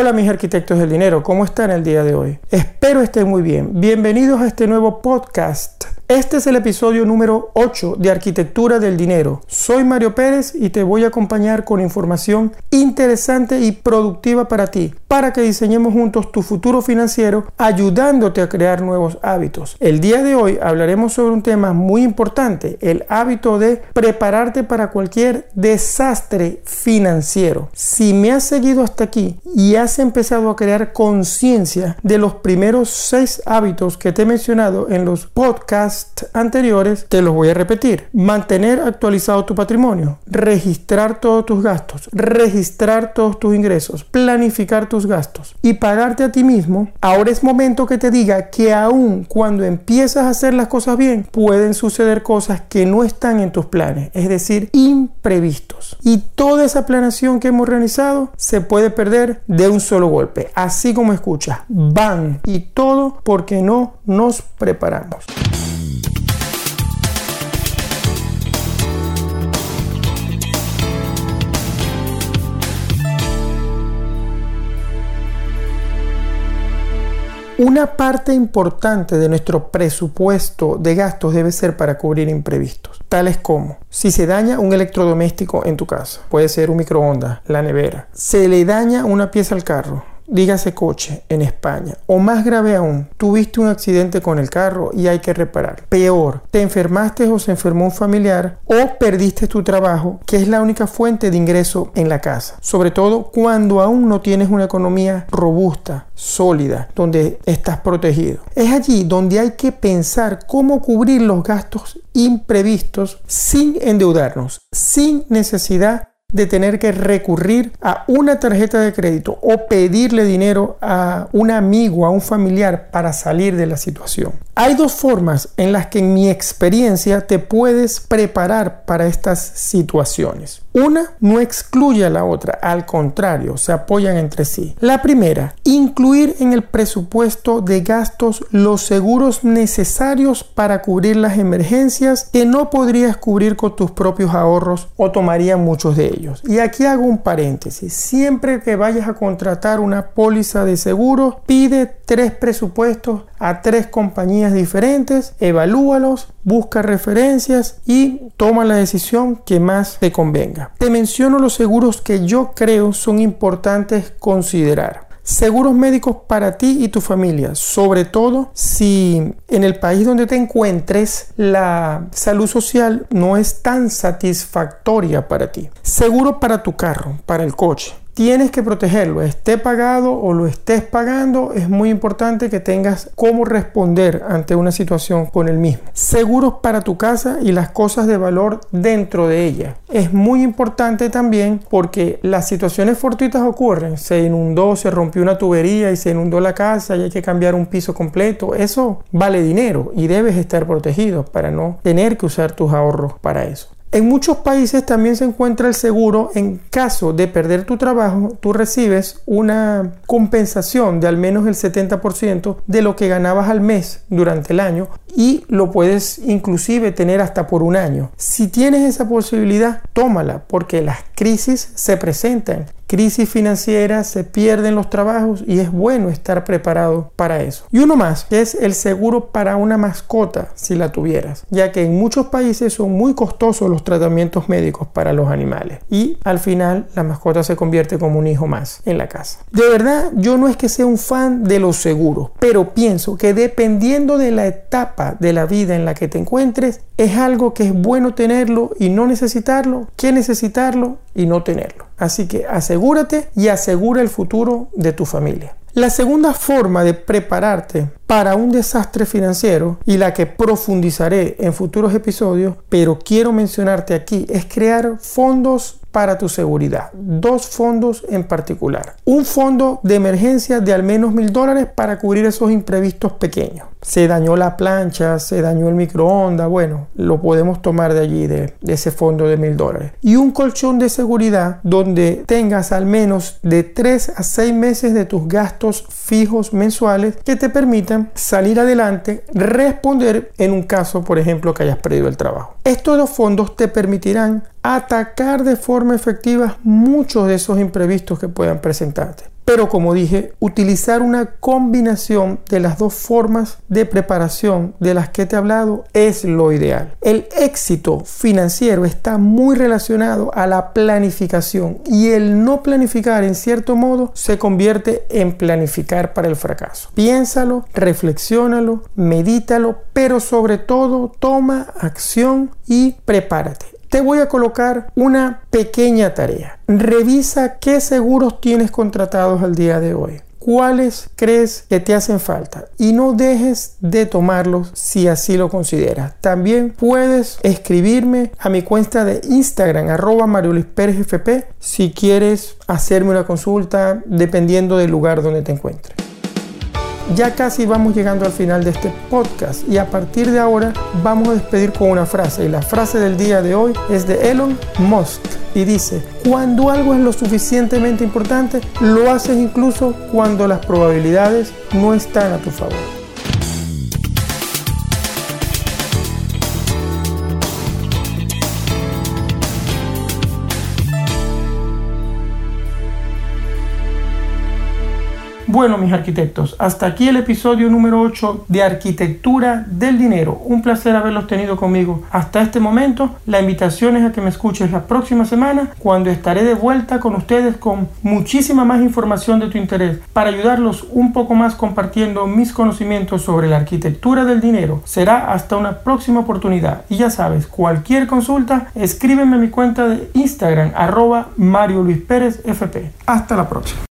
Hola mis arquitectos del dinero, ¿cómo están el día de hoy? Espero estén muy bien. Bienvenidos a este nuevo podcast este es el episodio número 8 de Arquitectura del Dinero. Soy Mario Pérez y te voy a acompañar con información interesante y productiva para ti, para que diseñemos juntos tu futuro financiero, ayudándote a crear nuevos hábitos. El día de hoy hablaremos sobre un tema muy importante, el hábito de prepararte para cualquier desastre financiero. Si me has seguido hasta aquí y has empezado a crear conciencia de los primeros seis hábitos que te he mencionado en los podcasts, anteriores, te los voy a repetir. Mantener actualizado tu patrimonio, registrar todos tus gastos, registrar todos tus ingresos, planificar tus gastos y pagarte a ti mismo. Ahora es momento que te diga que aun cuando empiezas a hacer las cosas bien, pueden suceder cosas que no están en tus planes, es decir, imprevistos. Y toda esa planeación que hemos realizado se puede perder de un solo golpe, así como escuchas, van y todo porque no nos preparamos. Una parte importante de nuestro presupuesto de gastos debe ser para cubrir imprevistos, tales como si se daña un electrodoméstico en tu casa, puede ser un microondas, la nevera, se le daña una pieza al carro, dígase coche en España. O más grave aún, tuviste un accidente con el carro y hay que reparar. Peor, te enfermaste o se enfermó un familiar o perdiste tu trabajo, que es la única fuente de ingreso en la casa. Sobre todo cuando aún no tienes una economía robusta, sólida, donde estás protegido. Es allí donde hay que pensar cómo cubrir los gastos imprevistos sin endeudarnos, sin necesidad de tener que recurrir a una tarjeta de crédito o pedirle dinero a un amigo, a un familiar para salir de la situación. Hay dos formas en las que en mi experiencia te puedes preparar para estas situaciones. Una no excluye a la otra, al contrario, se apoyan entre sí. La primera, incluir en el presupuesto de gastos los seguros necesarios para cubrir las emergencias que no podrías cubrir con tus propios ahorros o tomarían muchos de ellos. Y aquí hago un paréntesis. Siempre que vayas a contratar una póliza de seguro, pide tres presupuestos a tres compañías diferentes, evalúalos, busca referencias y toma la decisión que más te convenga. Te menciono los seguros que yo creo son importantes considerar. Seguros médicos para ti y tu familia, sobre todo si en el país donde te encuentres la salud social no es tan satisfactoria para ti. Seguro para tu carro, para el coche tienes que protegerlo, esté pagado o lo estés pagando, es muy importante que tengas cómo responder ante una situación con el mismo. Seguros para tu casa y las cosas de valor dentro de ella. Es muy importante también porque las situaciones fortuitas ocurren. Se inundó, se rompió una tubería y se inundó la casa y hay que cambiar un piso completo. Eso vale dinero y debes estar protegido para no tener que usar tus ahorros para eso. En muchos países también se encuentra el seguro en caso de perder tu trabajo, tú recibes una compensación de al menos el 70% de lo que ganabas al mes durante el año y lo puedes inclusive tener hasta por un año. Si tienes esa posibilidad, tómala porque las crisis se presentan crisis financiera, se pierden los trabajos y es bueno estar preparado para eso. Y uno más, que es el seguro para una mascota si la tuvieras, ya que en muchos países son muy costosos los tratamientos médicos para los animales y al final la mascota se convierte como un hijo más en la casa. De verdad, yo no es que sea un fan de los seguros, pero pienso que dependiendo de la etapa de la vida en la que te encuentres, es algo que es bueno tenerlo y no necesitarlo, que necesitarlo y no tenerlo. Así que asegúrate y asegura el futuro de tu familia. La segunda forma de prepararte para un desastre financiero y la que profundizaré en futuros episodios, pero quiero mencionarte aquí, es crear fondos para tu seguridad. Dos fondos en particular. Un fondo de emergencia de al menos mil dólares para cubrir esos imprevistos pequeños. Se dañó la plancha, se dañó el microondas, bueno, lo podemos tomar de allí, de, ese fondo de mil dólares. Y un colchón de seguridad donde tengas al menos de 3 a 6 meses de tus gastos fijos mensuales que te permitan salir adelante, responder en un caso, por ejemplo, que hayas perdido el trabajo. Estos dos fondos te permitirán atacar de forma efectiva muchos de esos imprevistos que puedan presentarte. Pero como dije, utilizar una combinación de las dos formas de preparación de las que te he hablado es lo ideal. El éxito financiero está muy relacionado a la planificación y el no planificar en cierto modo se convierte en planificar para el fracaso. Piénsalo, reflexiónalo, medítalo, pero sobre todo toma acción y prepárate. Te voy a colocar una pequeña tarea. Revisa qué seguros tienes contratados al día de hoy cuáles crees que te hacen falta y no dejes de tomarlos si así lo consideras. También puedes escribirme a mi cuenta de Instagram arroba Mario Luis Pérez FP si quieres hacerme una consulta dependiendo del lugar donde te encuentres. Ya casi vamos llegando al final de este podcast y a partir de ahora vamos a despedir con una frase y la frase del día de hoy es de Elon Musk y dice, cuando algo es lo suficientemente importante, lo haces incluso cuando las probabilidades no están a tu favor. Bueno, mis arquitectos, hasta aquí el episodio número 8 de Arquitectura del Dinero. Un placer haberlos tenido conmigo hasta este momento. La invitación es a que me escuches la próxima semana cuando estaré de vuelta con ustedes con muchísima más información de tu interés para ayudarlos un poco más compartiendo mis conocimientos sobre la arquitectura del dinero. Será hasta una próxima oportunidad. Y ya sabes, cualquier consulta, escríbeme a mi cuenta de Instagram arroba Mario Luis Pérez FP. Hasta la próxima.